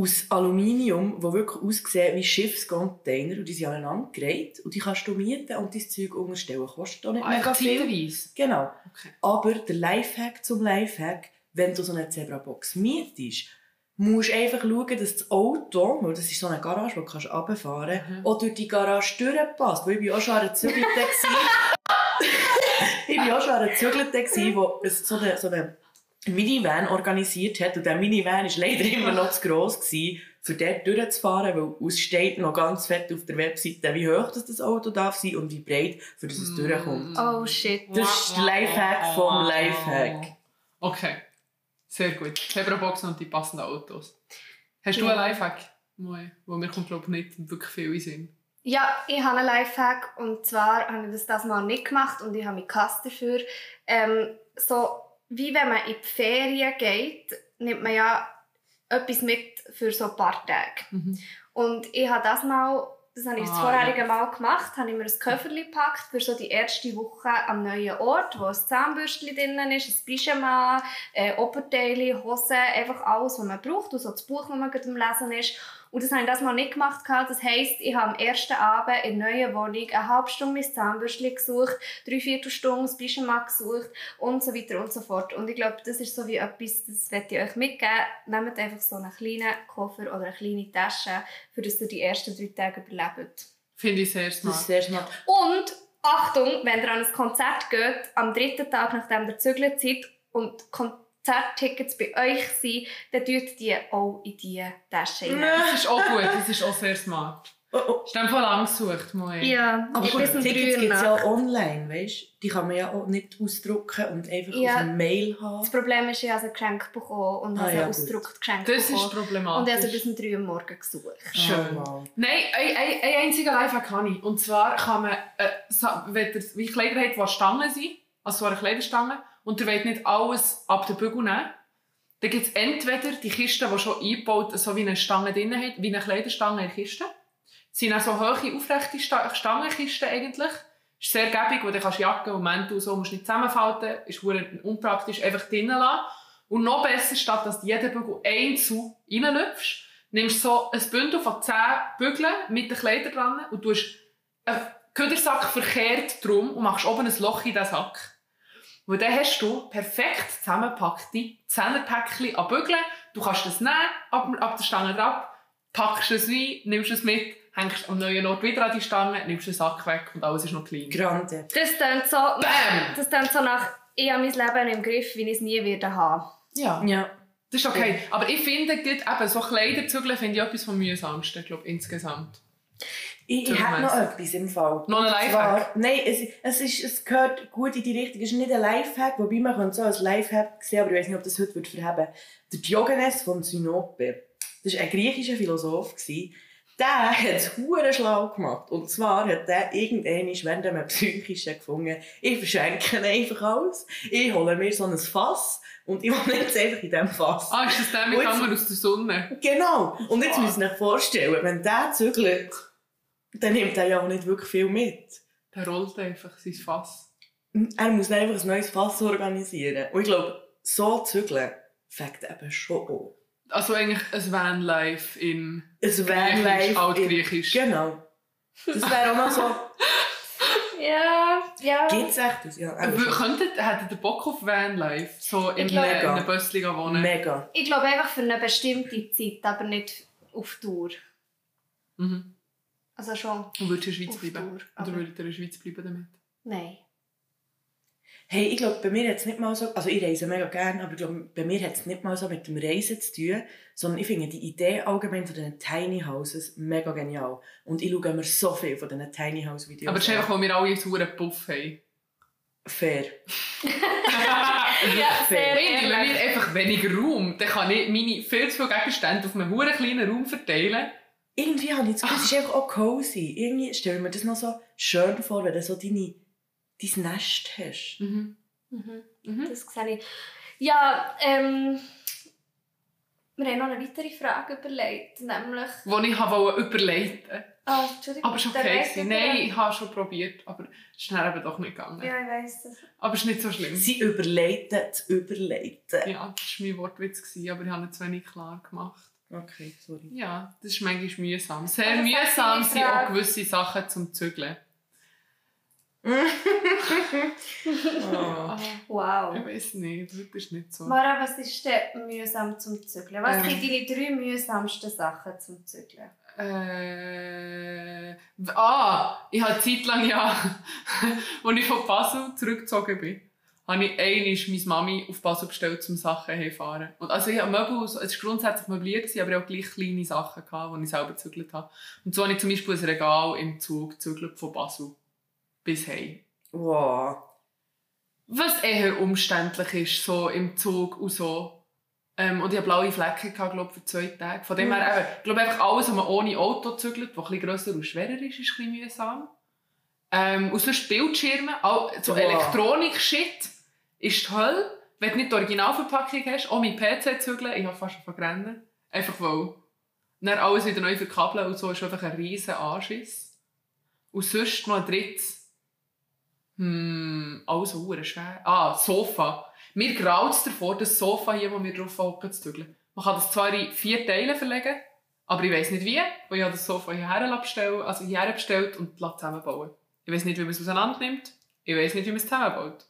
aus Aluminium, die wirklich aussehen wie Schiffscontainer. Und die sind aneinandergereiht. Und die kannst du mieten und dein Zeug unterstellen. Kostet auch nicht mega Einfach viel. zeitweise. Genau. Okay. Aber der Lifehack zum Lifehack, wenn du so eine Zebrabox mietest, musst du einfach schauen, dass das Auto, weil das ist so eine Garage, die du kannst runterfahren kannst, Mhm. auch durch die Garage durchpasst. Weil ich bin auch schon an einer Zügelte. [LAUGHS] [LAUGHS] ich bin auch schon an einer Zügelte, wo es so eine, so eine Minivan organisiert hat. Und der Minivan war leider immer noch zu gross, gewesen, für dort durchzufahren, weil es steht noch ganz fett auf der Webseite, wie hoch das, das Auto darf sein und wie breit, für das es durchkommt. oh shit. Das ist der Lifehack vom Lifehack. Okay. Sehr gut. Zebraboxen und die passenden Autos. Hast du Ja. einen Lifehack? Moi, wo mir kommt glaube ich nicht wirklich viel in Sinn. Ja, ich habe einen Lifehack und zwar habe ich das das mal nicht gemacht und ich habe mich gehasst dafür. Ähm, so wie wenn man in die Ferien geht, nimmt man ja etwas mit für so ein paar Tage. Mhm. Und ich habe das mal, das habe ich das Ah, vorherige ja. Mal gemacht, habe ich mir ein Köfferchen gepackt für so die erste Woche am neuen Ort, wo ein Zahnbürstchen drin ist, ein Pyjama, äh, Oberteile, Hosen, einfach alles, was man braucht und so das Buch, das man gerade am Lesen ist. Und das habe ich das mal nicht gemacht. Das heisst, ich habe am ersten Abend in der neuen Wohnung eine halbe Stunde mein Zahnbürstchen gesucht, drei Viertelstunden das Pyjama gesucht und so weiter und so fort. Und ich glaube, das ist so wie etwas, das möchte ich euch mitgeben. Nehmt einfach so einen kleinen Koffer oder eine kleine Tasche, für das ihr die ersten drei Tage überlebt. Finde ich sehr Das ist smart. sehr smart. Und Achtung, wenn ihr an ein Konzert geht, am dritten Tag, nachdem ihr gezügelt seid und Konzerttickets bei euch sind, dann tut die auch in diese Tasche rein. Das ist auch gut, das ist auch sehr smart. Oh, oh. Ist dann voll lang gesucht, Moi. Ja, Aber gut, Tickets gibt es ja online, weißt du? Die kann man ja auch nicht ausdrucken und einfach Ja. auf eine Mail haben. Das Problem ist, ich habe ein Geschenk bekommen und Ah, habe ja, ein gut. ausgedrucktes Geschenk Das ist bekommen. Und ich problematisch. habe bis um 3 Uhr morgens gesucht. Schön. Oh, wow. Nein, ein, ein, ein einziger Lifehack kann ich. Und zwar kann man, äh, wenn ihr wie Kleider habt, die Stangen sind, also so eine Kleiderstange, und ihr wollt nicht alles ab den Bügel nehmen, dann gibt es entweder die Kisten, die schon eingebaut so wie eine Stange drin hat, wie eine Kleiderstange in der Kiste. Das sind auch so hohe, aufrechte Sta Stangenkisten eigentlich. Ist sehr gäbig, wo du kannst Jacke und Mäntel und so musst nicht zusammenfalten. Ist unpraktisch, einfach drinnen lassen. Und noch besser, statt dass du jeden Bügel einzeln reinlüpfst, nimmst du so ein Bündel von 10 Bügeln mit den Kleidern dran und tust einen Ködersack verkehrt drum und machst oben ein Loch in diesen Sack. Und dann hast du perfekt zusammengepackte Zehnerpäckchen an Bügeln. Du kannst das nehmen, ab, ab der Stange drauf, packst es rein, nimmst es mit, hängst am neuen Ort wieder an die Stange, nimmst den Sack weg und alles ist noch klein. Grande. Das klingt so, Bam! das klingt so nach, ich habe mein Leben im Griff, wie ich es nie werde haben. Ja. Ja. Das ist okay. Aber ich finde, eben so Kleiderzügeln finde ich etwas vom mühsamsten, glaube ich, insgesamt. Ich, ich habe noch etwas im Fall. Noch ein Lifehack? Nein, es, es, ist, es gehört gut in die Richtung. Es ist nicht ein Lifehack, wobei man könnte so als Lifehack sehen, aber ich weiß nicht, ob das heute wird verheben Der Diogenes von Synope, das war ein griechischer Philosoph. gewesen. Der hat es schlau gemacht. Und zwar hat der irgendwann während einem psychischen gefunden, ich verschenke einfach alles. Ich hole mir so ein Fass und ich [LAUGHS] wohne jetzt einfach in diesem Fass. Ah, ist das der mit Hammer aus der Sonne? Genau. Und jetzt Ah. müsst ihr euch vorstellen, wenn der zügelt, dann nimmt er ja auch nicht wirklich viel mit. Der rollt einfach sein Fass. Er muss dann einfach ein neues Fass organisieren. Und ich glaube, so zügeln fängt eben schon an. Also eigentlich ein Vanlife in Griechisch, live. Altgriechisch. Genau. Das wäre auch noch so. [LAUGHS] Ja, ja. Gibt es echt das? Ja. Könntet, hättet ihr Bock auf Vanlife? So in in einem Bössli wohnen? Mega. Ich glaube einfach für eine bestimmte Zeit, aber nicht auf Tour. Mhm. Also schon. Und würdest du in der Schweiz bleiben? Tour, Oder würdet ihr in der Schweiz bleiben damit? Nein. Hey, ich glaube, bei mir hat es nicht mal so, also ich reise mega gerne, aber ich glaube, bei mir hat es nicht mal so mit dem Reisen zu tun, sondern ich finde die Idee allgemein von diesen Tiny Houses mega genial. Und ich schaue mir so viel von diesen Tiny House Videos Aber das ist einfach, weil wir alle einen sauren Puff haben. Fair. [LAUGHS] Ja, sehr Wenn wir einfach weniger Raum, dann kann ich meine viel zu viele Gegenstände auf einem huren kleinen Raum verteilen. Irgendwie habe ich das Gefühl, es ist einfach auch cozy. Irgendwie stelle mir das noch so schön vor, wenn du so deine, dein Nest hast. Mhm. Mhm. Mhm. Das sehe ich. Ja, ähm... Wir haben noch eine weitere Frage überlegt, nämlich... Wo ich habe überleiten Ah, Entschuldigung. Aber es war okay. gewesen. Nein, ich habe schon probiert, aber es ist dann eben doch nicht gegangen. Ja, ich weiss das. Aber es ist nicht so schlimm. Sie überleiten zu überleiten. Ja, das war mein Wortwitz, aber ich habe ihn zu wenig klar gemacht. Okay, sorry. Ja, das ist manchmal mühsam. Sehr sag mühsam sind auch gewisse Sachen zum Zügeln. [LAUGHS] Oh. Wow. Ich weiß nicht, das ist nicht so. Mara, was ist denn mühsam zum Zügeln? Was Ähm. sind deine drei mühsamsten Sachen zum Zügeln? Äh, ah, ich habe eine Zeit lang, ja, [LAUGHS] als ich von Basel zurückgezogen bin, habe ich einmal meine Mami auf Basel bestellt, um Sachen heimfahren. Und also ich habe Möbel, es war grundsätzlich möbliert, aber ich hatte auch gleich kleine Sachen, gehabt, die ich selber gezügelt habe. Und so habe ich zum Beispiel ein Regal im Zug gezügelt von Basel bis heim. Wow. Was eher umständlich ist, so im Zug und so. Ähm, und ich hatte blaue Flecken, gehabt, glaub, für zwei Tage. Von dem her, eben, ich glaube einfach alles, was man ohne Auto zügelt, was ein bisschen grösser und schwerer ist, ist ein bisschen mühsam. Ähm, und sonst Bildschirme, so Wow. Elektronik-Shit ist die Hölle. Wenn du nicht die Originalverpackung hast, auch mein PC zügeln, ich habe fast schon verrennen. Einfach weil. Dann alles wieder neu verkabeln und so ist einfach ein riesen Anschiss. Und sonst noch ein drittes. Hm, alles verdammt schwer. Ah, Sofa. Mir graut es davor, das Sofa hier, wo wir drauf hocken, zu zügeln. Man kann das zwar in vier Teile verlegen, aber ich weiß nicht wie, weil ich habe das Sofa hierher bestellt, also hierher bestellt und zusammenbauen. Ich weiß nicht, wie man es auseinander nimmt. Ich weiß nicht, wie man es zusammenbaut.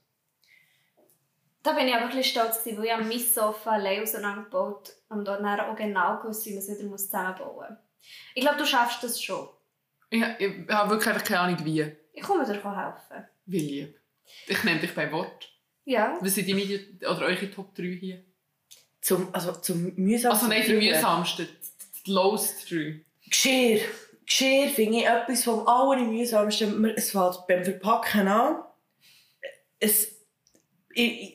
Da bin ich aber ein bisschen stolz, gewesen, weil ich habe mein Sofa allein auseinandergebaut und dann auch genau gewusst, wie man es wieder zusammenbauen muss. Ich glaube, du schaffst das schon. Ich, ich habe wirklich einfach keine Ahnung, wie. Ich komme dir helfen. Wie lieb. Ich nehme dich bei Wort. Ja. Was sind deine oder eure Top 3 hier? Zum, also zum mühsamsten Also nein, die mühsamsten. Die- lowest 3. Geschirr. Geschirr finde ich etwas vom allermühsamsten. Es fällt beim Verpacken an. Es,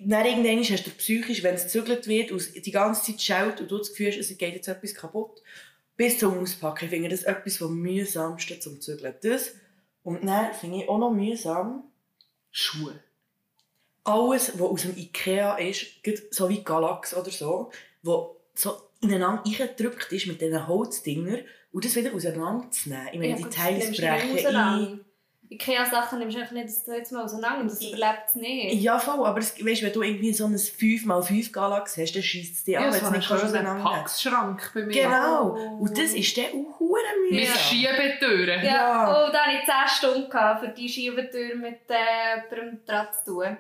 dann irgendwann hast du psychisch, wenn es gezügelt wird die ganze Zeit schaut und du das Gefühl hast, es geht jetzt etwas kaputt. Bis zum Auspacken. Ich finde das etwas vom mühsamsten zum Zügeln. Das. Und dann finde ich auch noch mühsam, Schuhe. alles, was aus dem Ikea ist, so wie Galax oder so, wo so ineinander eingedrückt ist mit diesen Holzdingern und das wieder auseinanderzunehmen. Ich meine, Ja, die Teile brechen ein. Ikea-Sachen nimmst du einfach nicht das zweite Mal auseinander, das überlebt es nicht. Ja, voll, aber es, weißt, wenn du irgendwie so ein 5x5 Galax hast, dann schießt es dich an, Ja, wenn so es einen nicht auseinander Packschrank bei mir. Genau. Oh. Und das ist dann auch verdammt Mit mühsam. Schiebetüren. Ja, Ja. oh, da hatte ich 10 Stunden gehabt, für die Schiebetür mit äh, jemandem dran zu tun.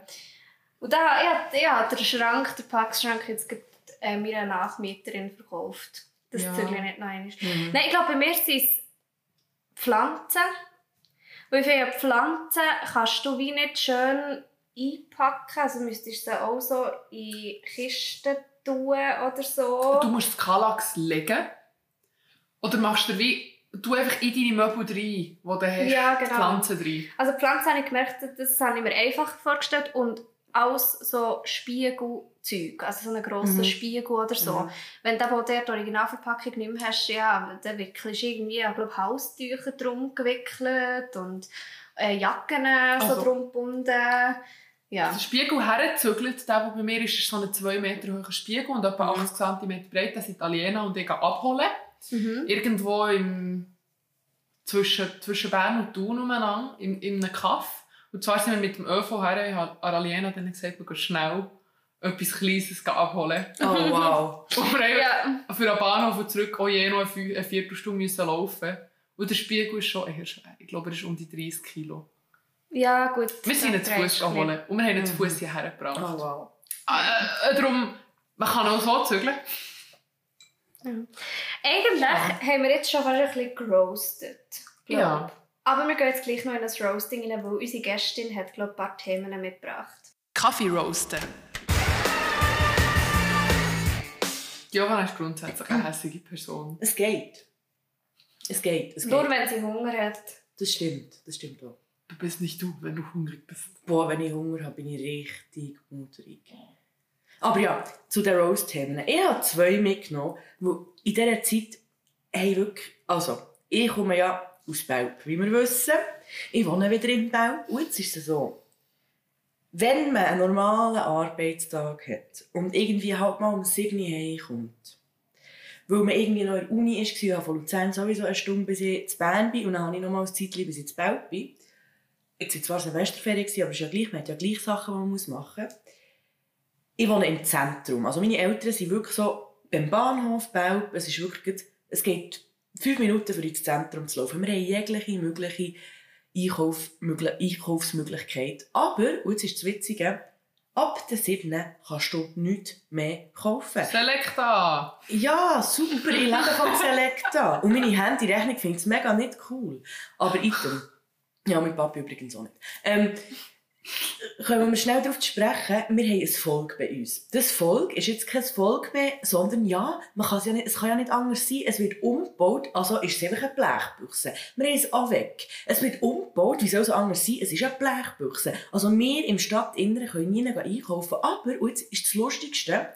Und da, ja, ja, der Schrank, der Packschrank, jetzt gerade äh, meiner Nachmieterin verkauft. Das Ja. Zügel nicht noch einmal. Mhm. Nein, ich glaube, bei mir sind es Pflanzen. Weil finde, Pflanzen kannst du wie nicht schön einpacken. Also müsstest du sie auch so in Kisten tun oder so. Du musst das Kallax legen. Oder machst du wie... Du einfach in deine Möbel rein, die du hast. Ja, genau. Pflanzen rein. Also Pflanzen habe ich gemerkt, das habe ich mir einfach vorgestellt und alles so Spiegelzeug, also so einen grossen Mhm. Spiegel oder so. Mhm. Wenn du aber die Originalverpackung nicht mehr hast, ja, dann wickelst du irgendwie, ich glaube, Haustücher drum gewickelt und äh, Jacken so Also- drum gebunden. Ja. Der Spiegel herzügelt, der, der bei mir ist, ist so ein 2 Meter hoher Spiegel und etwa Mhm. 80 cm breit. Das sind Italiener und ich gehe abholen. Mhm. Irgendwo im, zwischen, zwischen Bern und Thun umeinander, in, in einem Kaff. Und zwar sind wir mit dem ÖV her, ich habe Araliena dann gesagt, wir gehen schnell etwas Kleines abholen. Oh, wow. [LAUGHS] Und wir haben Ja. für den Bahnhof und zurück auch je noch eine Viertelstunde müssen laufen. Und der Spiegel ist schon eher schwer. Ich glaube, er ist um die 30 Kilo. Ja, gut. Wir sind zu Fuß holen und wir haben zu Mhm. Fuß hierher gebracht. Oh, wow. Äh, äh, darum, man kann auch so zügeln. Eigentlich haben wir jetzt schon fast ein bisschen geroastet. glaub. Ja. Aber wir gehen jetzt gleich noch in das Roasting rein, weil unsere Gästin hat, glaub, ein paar Themen mitgebracht. Kaffee roasten. Johanna ist grundsätzlich eine hässliche Person. Es geht. Es geht. Es Nur geht. wenn sie Hunger hat. Das stimmt. Das stimmt auch. Du bist nicht du, wenn du hungrig bist. Boah, wenn ich Hunger habe, bin ich richtig mutterig. Aber ja, zu den Roast-Themen. Ich habe zwei mitgenommen, wo in dieser Zeit, hey, wirklich, also, ich komme ja aus Belp, wie wir wissen. Ich wohne wieder in Belp. Und jetzt ist es so, wenn man einen normalen Arbeitstag hat und irgendwie halt mal um 7 Uhr heimkommt, weil man irgendwie noch in der Uni war, ich habe von Luzern sowieso eine Stunde, bis ich zu Bern bin, und dann habe ich noch mal ein Zeitchen, bis ich zu Belp bin. Jetzt war zwar Semesterferien, aber es ist ja gleich, man hat ja gleich Sachen, die man machen muss. Ich wohne im Zentrum. Also meine Eltern sind wirklich so beim Bahnhof Belp. Es ist wirklich, es geht fünf Minuten für ins Zentrum zu laufen. Wir haben jegliche mögliche Einkauf, Einkaufsmöglichkeit. Aber, und jetzt ist das Witzige, ab der 7. kannst du nichts mehr kaufen. Selecta! Ja, super, ich lebe vom Selecta. Und meine Handyrechnung findet es mega nicht cool. Aber item. Ja, mein Papi übrigens auch nicht. Ähm, kommen wir schnell darauf zu sprechen, wir haben ein Volk bei uns. Das Volk ist jetzt kein Volk mehr, sondern ja, man es, ja nicht, es kann ja nicht anders sein, es wird umgebaut, also ist es einfach eine Blechbüchse. Wir haben es auch weg. Es wird umgebaut, wie soll es anders sein? Es ist eine Blechbüchse. Also wir im Stadtinneren können nie einkaufen, aber, und jetzt ist das Lustigste,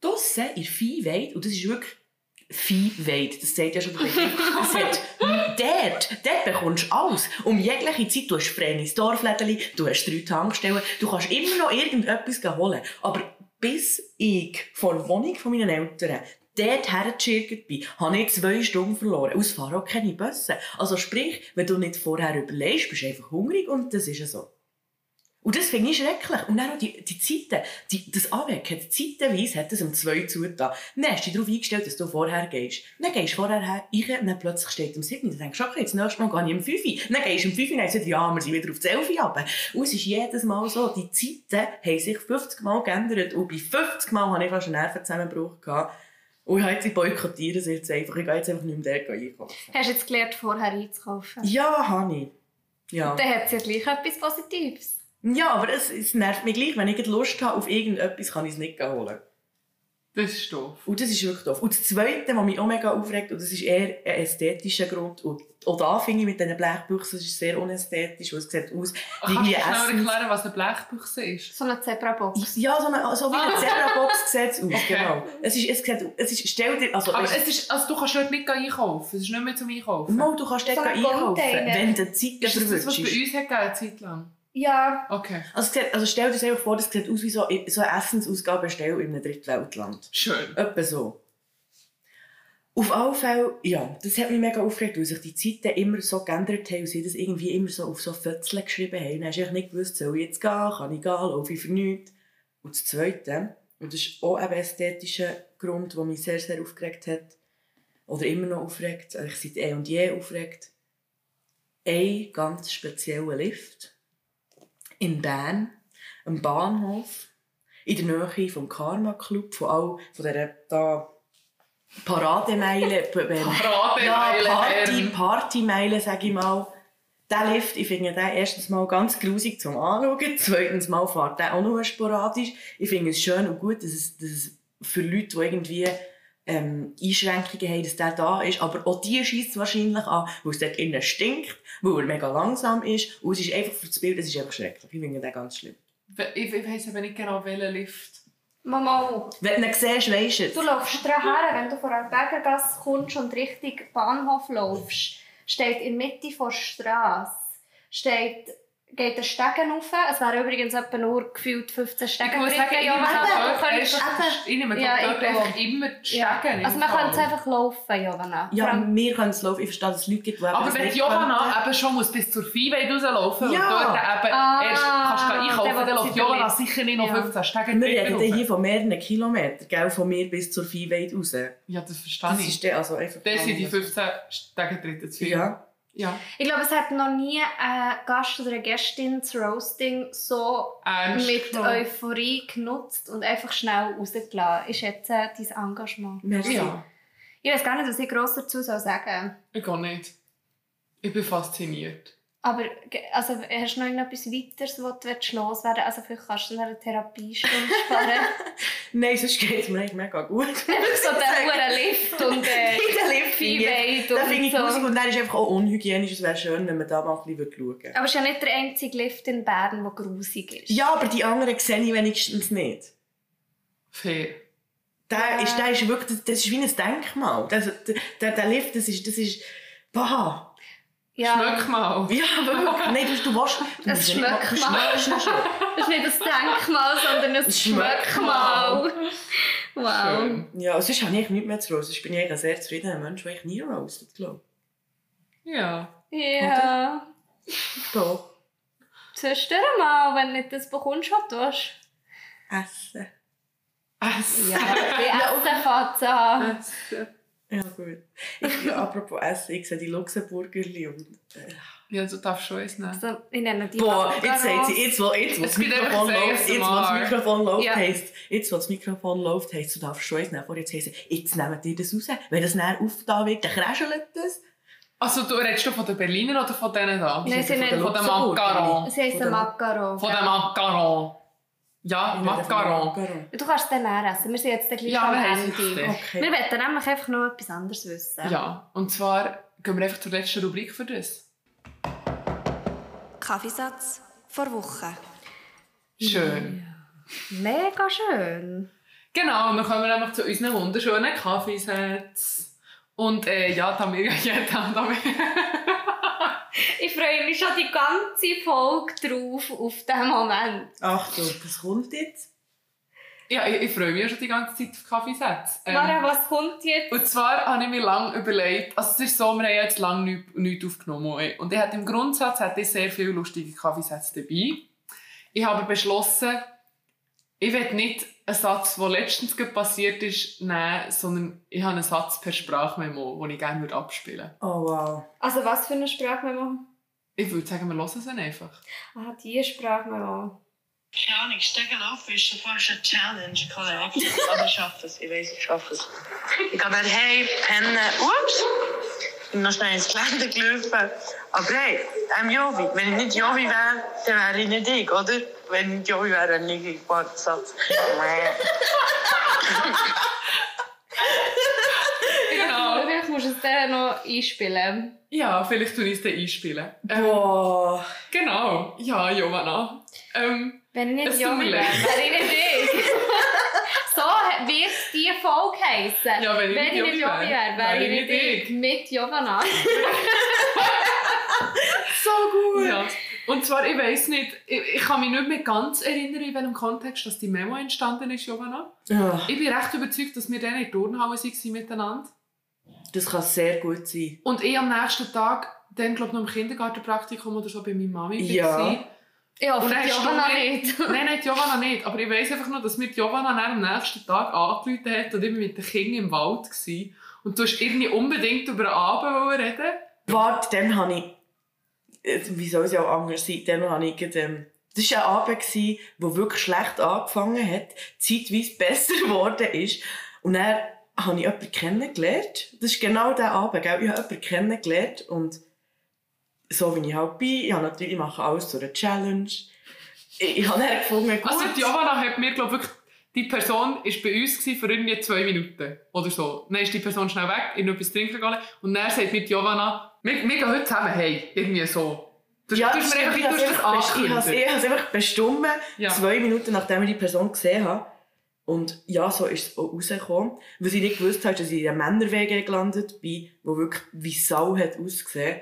draussen in der Viehweide, und das ist wirklich Viehweide, das sagt ja schon der Begriff, [LAUGHS] dort, dort bekommst du alles. Um jegliche Zeit, du hast freie Dorfläden, du hast drei Tankstellen, du kannst immer noch irgendetwas holen. Aber bis ich vor der Wohnung von meinen Eltern dort hergeschirrt bin, habe ich zwei Stunden verloren. Und es fahren auch keine Busse. Also sprich, wenn du nicht vorher überlegst, bist du einfach hungrig und das ist ja so. Und das finde ich schrecklich. Und dann auch die, die Zeiten, die, das Anweg hat zeitenweise hat es um zwei zugetan. Dann hast du dich darauf eingestellt, dass du vorher gehst. Dann gehst du vorher her, ich, und dann plötzlich steht um sieben. Dann denkst du, okay, jetzt nächstes Mal gehe ich um fünf. Dann gehst du um fünf, dann sagst du, ja, wir sind wieder auf die elf runter. Und es ist jedes Mal so, die Zeiten haben sich 50 Mal geändert. Und bei 50 Mal hatte ich fast einen Nervenzusammenbruch. Gehabt. Und ich habe jetzt, ich boykottiere es jetzt einfach. Ich gehe jetzt einfach nicht mehr dort einkaufen. Hast du jetzt gelernt, vorher einzukaufen? Ja, habe ich. Ja. Dann hat es ja gleich etwas Positives. Ja, aber es, es nervt mich gleich. Wenn ich Lust habe auf irgendetwas, kann ich es nicht holen. Das ist doof. Und das ist wirklich doof. Und das Zweite, was mich auch mega aufregt, und das ist eher ein ästhetischer Grund, und auch da finde ich mit diesen Blechbüchsen, es ist sehr unästhetisch, weil es sieht aus wie Kannst du Essen. erklären, was eine Blechbüchse ist? So eine Zebrabox. Ja, so, eine, so wie eine Ah. Zebrabox sieht es aus, Okay. genau. Es ist, es sieht, es ist, stell dir, also, Aber es, es ist, also du kannst nicht einkaufen. Es ist nicht mehr zum Einkaufen. Mal, du kannst dort So ein einkaufen, wenn du Zeit Ist das das, was bei uns hat eine Zeit lang? Ja, Okay. Also, sieht, also stell dir das einfach vor, das sieht aus wie so, so eine Essensausgabestelle in einem Drittweltland. Schön. Etwa so. Auf alle Fälle, ja, das hat mich mega aufgeregt, weil sich die Zeiten immer so geändert haben und sie das irgendwie immer so auf so Fötzel geschrieben haben. Dann hast du eigentlich nicht gewusst, soll ich jetzt gehen, kann ich gehen, laufe ich für nichts. Und das Zweite, und das ist auch ein ästhetischer Grund, der mich sehr, sehr aufgeregt hat, oder immer noch aufregt, eigentlich seit eh und je aufregt, ein ganz spezieller Lift in Bern, am Bahnhof, in der Nähe vom Karma Club, von all von dieser da Parademeile, [LAUGHS] ähm, ja, Party, Herren. Partymeile, sage ich mal. Der Lift, ich finde den erstens mal ganz grusig zum Anschauen, zweitens mal fährt der auch nur sporadisch. Ich finde es schön und gut, dass es, dass es für Leute, die irgendwie ähm, Einschränkungen haben, dass der da ist, aber auch die schießt wahrscheinlich an, weil es dort innen stinkt, weil er mega langsam ist und es ist einfach für das Bild, es ist einfach schrecklich. Ich finde den ganz schlimm. Ich, ich weiss aber nicht genau, welcher Lift. Mama, Wenn du ihn siehst, weisst du es. du läufst dran her, wenn du von der Bergergasse kommst und Richtung Bahnhof laufst, steht in der Mitte der Straße, steht, geht der Stegen rauf. Es wären übrigens etwa nur gefühlt 15 Stegen. Ich muss drin, sagen, ja, du könntest- einfach, ich nehme Ja, dort einfach immer die Ja. Stegen. im Also man kann es einfach laufen, Jovana. Vor Ja, allem- wir können es laufen. Ich verstehe, dass es Leute gibt, die Aber das wenn Johanna eben schon muss bis zur Viehweide rauslaufen Ja. und dort eben Ah, erst kannst du einkaufen, dann läuft Johanna sicher nicht noch Ja. 15 Stegen Wir reden hier von mehreren Kilometern, gell, von mir bis zur Viehweide raus. Ja, das verstehe Das ich. ist dann also einfach... Das sind die 15 Stegen dritten zu viel. Ja. Ja. Ich glaube, es hat noch nie ein Gast oder eine Gästin das Roasting so Ernst mit genommen. Euphorie genutzt und einfach schnell rausgelassen. Ich schätze dein Engagement. Merci. Ja, Ich weiß gar nicht, was ich gross dazu soll sagen ich gar nicht. Ich bin fasziniert. Aber also, hast du noch irgendetwas weiteres, was du willst loswerden Also vielleicht kannst du noch eine Therapiestunde sparen. [LAUGHS] Nein, sonst geht es mir eigentlich mega gut. [LAUGHS] So hohen Lift und äh, [LAUGHS] Den Lift finde ich- Viehweid Das finde ich und grusig so. und dann ist einfach auch unhygienisch. Es wäre schön, wenn man da mal ein bisschen schauen würde. Aber es ist ja nicht der einzige Lift in Bern, der grusig ist. Ja, aber die anderen sehe ich wenigstens nicht. Fair. Der, Ja. ist, der ist wirklich, das, ist wie ein Denkmal. Das, der, der Lift, das ist, das ist, bah. Ja. Schmeck mal. Ja, aber [LAUGHS] wirklich, nein, du, du du Ein ja nicht Schmeckmal. Das [LAUGHS] ist nicht ein Denkmal, sondern ein Schmeckmal. Wow. Schön. Ja, sonst habe ich eigentlich nichts mehr zu roasten. Ich bin eigentlich ein sehr zufriedener Mensch, der ich nie roastet, glaube Ja. Ja. ich. Doch. Dir mal, wenn du nicht das bekommst, was du tust. Essen. Essen. Ja, die Essen fängt an. Essen. Ja, gut. Ich, apropos Essen, ich sehe die Luxemburgerli und... Äh, Ja, du darfst schon nehmen. Also, ich nenne die Boah, jetzt sagt sie, jetzt, wo, jetzt, wo Es das Mikrofon läuft, jetzt, wo das. Mikrofon läuft, Ja. heisst, jetzt, wo das Mikrofon läuft, heisst, du darfst schon nehmen. Vorher jetzt heisst, es, jetzt nehmt ihr das raus. Wenn das näher aufgetan wird, dann kräschelt das. Also, du redest du von den Berliner oder von denen da? Nein, sie Von nennen der Von dem. Macaron. Sie der- Macaron. Von dem Macaron. Ja, Macaron. Macaron. Du kannst den näher essen. Wir sind jetzt gleich Ja, am Ende. Okay. Wir wollen nämlich einfach noch etwas anderes wissen. Ja, und zwar gehen wir einfach zur letzten Rubrik für das. Kaffeesatz vor Woche. Schön. Mega schön. Genau, und dann kommen wir nämlich zu unseren wunderschönen Kaffeesätzen. Und äh, ja, da wir [LAUGHS] ja wir Ich freue mich schon die ganze Folge drauf, auf diesen Moment. Achtung, das kommt jetzt. Ja, ich, ich freue mich schon die ganze Zeit auf Kaffeesätze. Ähm, Mara, was kommt jetzt? Und zwar habe ich mir lange überlegt, also es ist so, wir haben jetzt lange nichts, nichts aufgenommen. Und ich hatte im Grundsatz hatte ich sehr viele lustige Kaffeesätze dabei. Ich habe beschlossen, ich will nicht einen Satz, der letztens passiert ist, nehmen, sondern ich habe einen Satz per Sprachmemo, den ich gerne würde abspielen würde. Oh wow. Also was für eine Sprachmemo? Ich würde sagen, wir hören es dann einfach. Ah, die Sprachmemo. Keine Ahnung, auf ist schon fast eine Challenge, Kollege. Aber ich schaffe es, ich weiß, ich schaffe es. Ich gehe dann hey, pennen, ups, bin noch schnell ins Gelände gelaufen. Aber hey, I'm Jovi. Wenn ich nicht Jovi wäre, dann wäre ich nicht ich, oder? Wenn ich nicht Jovi wäre, dann liege ich im Satz. Vielleicht musst du es dann noch einspielen. Ja, vielleicht tue ich es dann einspielen. Ähm, Boah. genau. Ja, Giovanna. Ähm, Wenn ich nicht wäre, leid. wäre ich nicht [LAUGHS] ich. so wird die Folge heissen. Ja, wenn ich nicht Jovi Jovi wäre, wäre, ich nicht ich. Mit Jovana. [LAUGHS] So gut. Ja. Und zwar, ich weiß nicht, ich, ich kann mich nicht mehr ganz erinnern, in welchem Kontext dass die Memo entstanden ist, Giovanna. Ja, Ich bin recht überzeugt, dass wir dann in der Turnhalle waren miteinander. Das kann sehr gut sein. Und ich am nächsten Tag, dann glaube ich noch im Kindergartenpraktikum oder so, bei meiner Mami Ja. war. Ich hoffe, Und dann mir- nicht. [LAUGHS] Nein, nein, die Giovanna nicht. Aber ich weiß einfach nur, dass mir die Giovanna dann am nächsten Tag angerufen hat und ich war mit den Kindern im Wald. Gewesen. Und du hast irgendwie unbedingt über einen Abend reden Warte, dann habe ich. äh, Wie soll es ja auch anders sein? Dann habe ich. gerade, Ähm, das war ein Abend, der wirklich schlecht angefangen hat, zeitweise [LAUGHS] besser geworden ist. Und dann habe ich jemanden kennengelernt. Das ist genau der Abend, gell? Ich habe jemanden kennengelernt und so wie ich halt bin, ich, habe natürlich, ich mache alles zu einer Challenge. Ich, ich habe dann gefunden, gut. Also Giovanna hat mir, glaube wirklich, die Person war bei uns gewesen für irgendwie zwei Minuten oder so. Dann ist die Person schnell weg, in etwas trinken gegangen und dann sagt mir die Giovanna, wir, wir gehen heute zusammen hey, irgendwie so. Du, ja, du hast mir einfach, das ich habe es einfach bestimmt, Ja. zwei Minuten nachdem ich die Person gesehen habe. Und ja, so ist es auch rausgekommen. Was ich nicht gewusst habe, ist, dass ich in einer Männer-WG gelandet bin, wo wirklich wie Sau hat ausgesehen.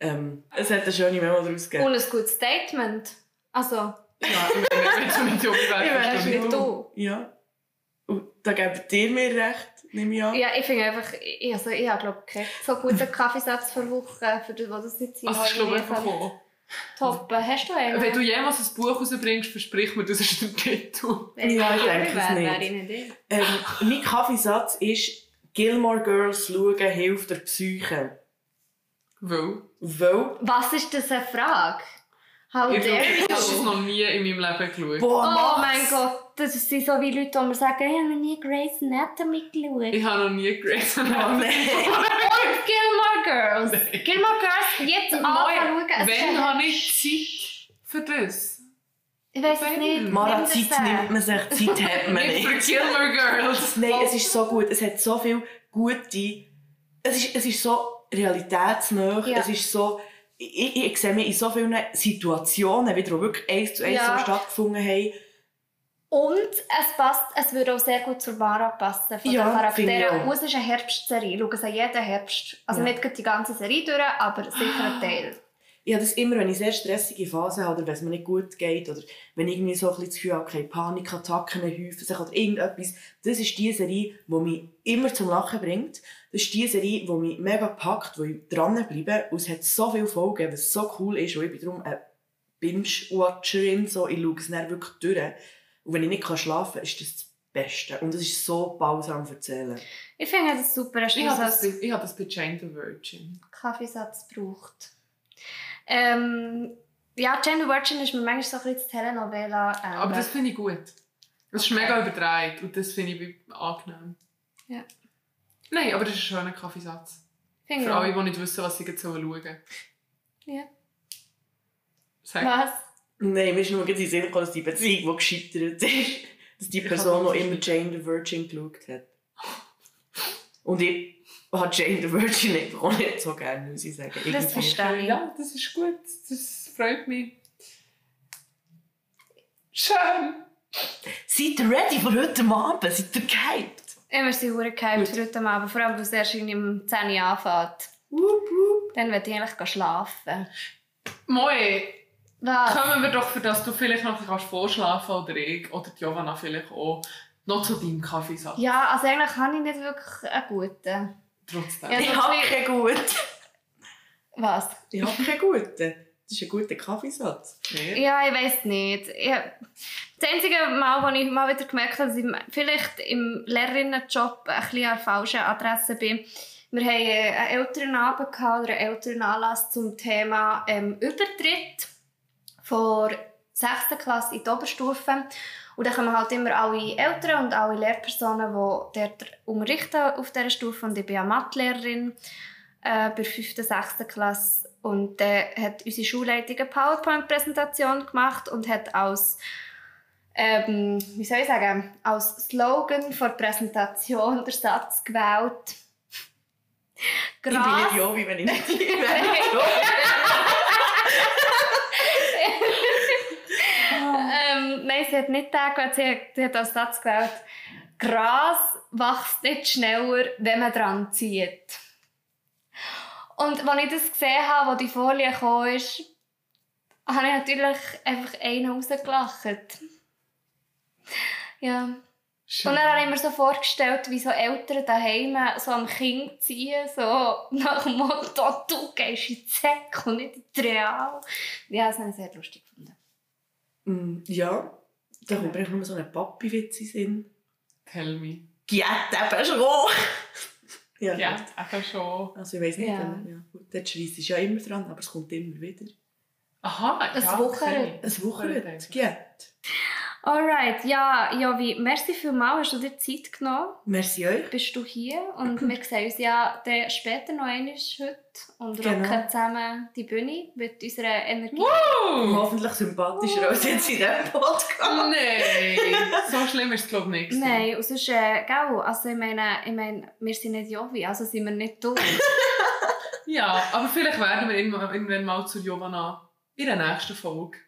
Ähm, es hat eine schöne Memo daraus gegeben. Und ein gutes Statement. Also, Ja, wenn, du nicht Jogi Ich wärst, [LAUGHS] ich. nicht du. Ja. Und da gebt ihr mir recht, nehme ich an. Ja, ich finde einfach, ich, also, ich habe glaube keinen so guten Kaffeesatz für Woche, für das, was das jetzt hier Also, ich glaube einfach auch. Toppen. Hast du einen? Wenn du jemals ein Buch rausbringst, versprich mir, das ist der Titel. Wenn ich Ja, ich denke es nicht. ich ich. Ähm, mein Kaffeesatz ist, Gilmore Girls schauen hilft der Psyche. Weil Weil, Was ist das eine Frage? How ich dare habe das you? noch nie in meinem Leben geschaut. boah, Oh mach's. mein Gott, das sind so wie Leute, die mir sagen, ich habe noch nie Grey's Anatomy geschaut. Ich habe noch nie Grey's Oh, Anatomy. Und [LAUGHS] Gilmore Girls. Nein. Gilmore Girls, jetzt ist Wenn ein- habe ich Zeit für das? Ich weiß es nicht. Mara, Zeit nimmt man sich, [LAUGHS] Zeit hat man Nicht für. Gilmore Girls. Nein, es ist so gut. Es hat so viel gute. Es ist, es ist so realitätsnah. Ja. Es ist so. Ich, ich, ich sehe mich in so vielen Situationen, die wirklich eins zu eins Ja. so stattgefunden haben. Und es passt, es würde auch sehr gut zur Mara passen. Von Ja, den Charakteren. es ist eine Herbstserie. Ich schaue sie jeden Herbst. Also Ja. nicht die ganze Serie durch, aber sicher ein Teil. Ich habe das immer, wenn ich sehr stressige Phasen habe oder wenn es mir nicht gut geht oder wenn ich irgendwie so ein bisschen das Gefühl habe, okay, Panikattacken häufen sich oder irgendetwas. Das ist die Serie, die mich immer zum Lachen bringt. Das ist die Serie, die mich mega packt, wo ich dranbleibe. Und es hat so viele Folgen, was so cool ist. Und ich bin darum eine Binge-Watcherin. So, ich schaue es dann wirklich durch. Und wenn ich nicht schlafen kann, ist das das Beste. Und es ist so balsam zu erzählen. Ich finde das super, Ich habe das das, ich habe das bei Jane the Virgin. Kaffeesatz braucht. Ähm, ja, Gender Virgin ist mir manchmal so ein bisschen Telenovela. Ähm, Aber das finde ich gut. Das ist Okay. mega überdreht und das finde ich angenehm. Ja. Nein, aber das ist ein schöner Kaffeesatz. finde ich Für alle, die nicht wissen, was sie jetzt schauen sollen. Ja. Sag. Was? Nein, mir ist nur in den Sinn gekommen, dass die Beziehung, die gescheitert ist, dass die Person noch immer Jane the Virgin geschaut hat. Und ich habe Jane the Virgin einfach auch nicht so gerne, muss ich sagen. Das Irgendwie. verstehe ich. Ja, das ist gut. Das freut mich. Schön. Seid ihr ready für heute Abend? Seid ihr gehypt? Ja, wir sind verdammt gehypt für heute Abend. Vor allem, weil es erst um 10 Uhr anfängt. Wupp, wupp. Dann würde ich eigentlich gehen schlafen. Moi, Was? kommen wir doch, für das du vielleicht noch kannst vorschlafen oder ich, oder die Giovanna vielleicht auch, noch zu deinem Kaffeesatz. Ja, also eigentlich habe ich nicht wirklich einen guten. Trotzdem. Ja. Ich habe keinen guten. Was? Ich habe keinen guten. Das ist ein guter Kaffeesatz. Nicht? Ja, ich weiß nicht. Ich, das einzige Mal, wo ich mal wieder gemerkt habe, dass ich vielleicht im Lehrerinnenjob ein bisschen an der falschen Adresse bin. Wir hatten einen Elternabend gehabt, oder einen Elternanlass zum Thema ähm, Übertritt von 6. Klasse in die Oberstufe. Und dann kommen halt immer alle Eltern und alle Lehrpersonen, die dort unterrichten auf dieser Stufe. Und ich bin ja Mathelehrerin äh, bei der 5. 6. Klasse. Und dann hat unsere Schulleitung eine PowerPoint-Präsentation gemacht und hat als, ähm, wie soll ich sagen, als Slogan für die Präsentation den Satz gewählt. Ich bin Gras, nicht Jovi, wenn ich [LAUGHS] nicht [LAUGHS] ähm, nein, sie hat nicht den gewählt, sie hat, sie hat als Satz gewählt. Gras wächst nicht schneller, wenn man dran zieht. Und als ich das gesehen habe, wo die Folie kam, ist, habe ich natürlich einfach einen rausgelacht. Ja. Schön. Und dann habe ich mir so vorgestellt, wie so Eltern daheim so am Kind ziehen, so nach dem Motto, du gehst in die Säcke und nicht in die Real. Ja, das habe ich sehr lustig gefunden. Mm, Ja, da kommt mir nur so ein Papi-Witz in Sinn. Tell me. Giet eben schon! ja, gut. einfach schon. Also ich weiss nicht, Ja. ja. ja, gut, dort schreist du ja immer dran, aber es kommt immer wieder. Aha, Ein ja, Wuchern. okay. Ein Wochenende, Giet. Alright, ja, Jovi, merci vielmals, hast du dir Zeit genommen. Merci euch. Bist du hier und [CLEARS THROAT] wir sehen uns ja dann später noch einmal heute und Genau. rocken zusammen die Bühne mit unserer Energie. Oh. Hoffentlich sympathischer als jetzt in diesem Podcast. Nein, [LAUGHS] so schlimm ist es glaube ich nicht. Nein, und sonst, äh, gell, also ich meine, ich meine, wir sind nicht Jovi, also sind wir nicht dumm. [LAUGHS] Ja, aber vielleicht werden wir irgendwann, mal zur Giovanna in der nächsten Folge.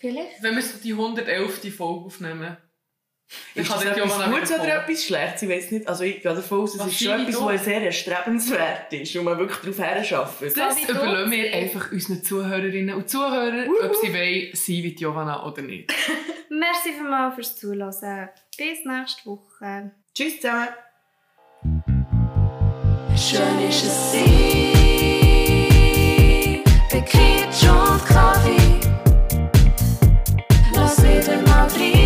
Vielleicht? Wenn wir so die 111. Folge aufnehmen. Ist kann das etwas Gutes oder etwas Schlechtes? Ich weiß nicht. Also ich gehe davon aus, es ist schon ich etwas, was sehr erstrebenswert ist und man wirklich darauf herarbeitet. Das du überlassen wir einfach unseren Zuhörerinnen und Zuhörern, ob sie wollen, sein wie Giovanna oder nicht. [LAUGHS] Merci vielmals fürs Zuhören. Bis nächste Woche. Tschüss zusammen. Schön ist es sie, bekriegt Maldives.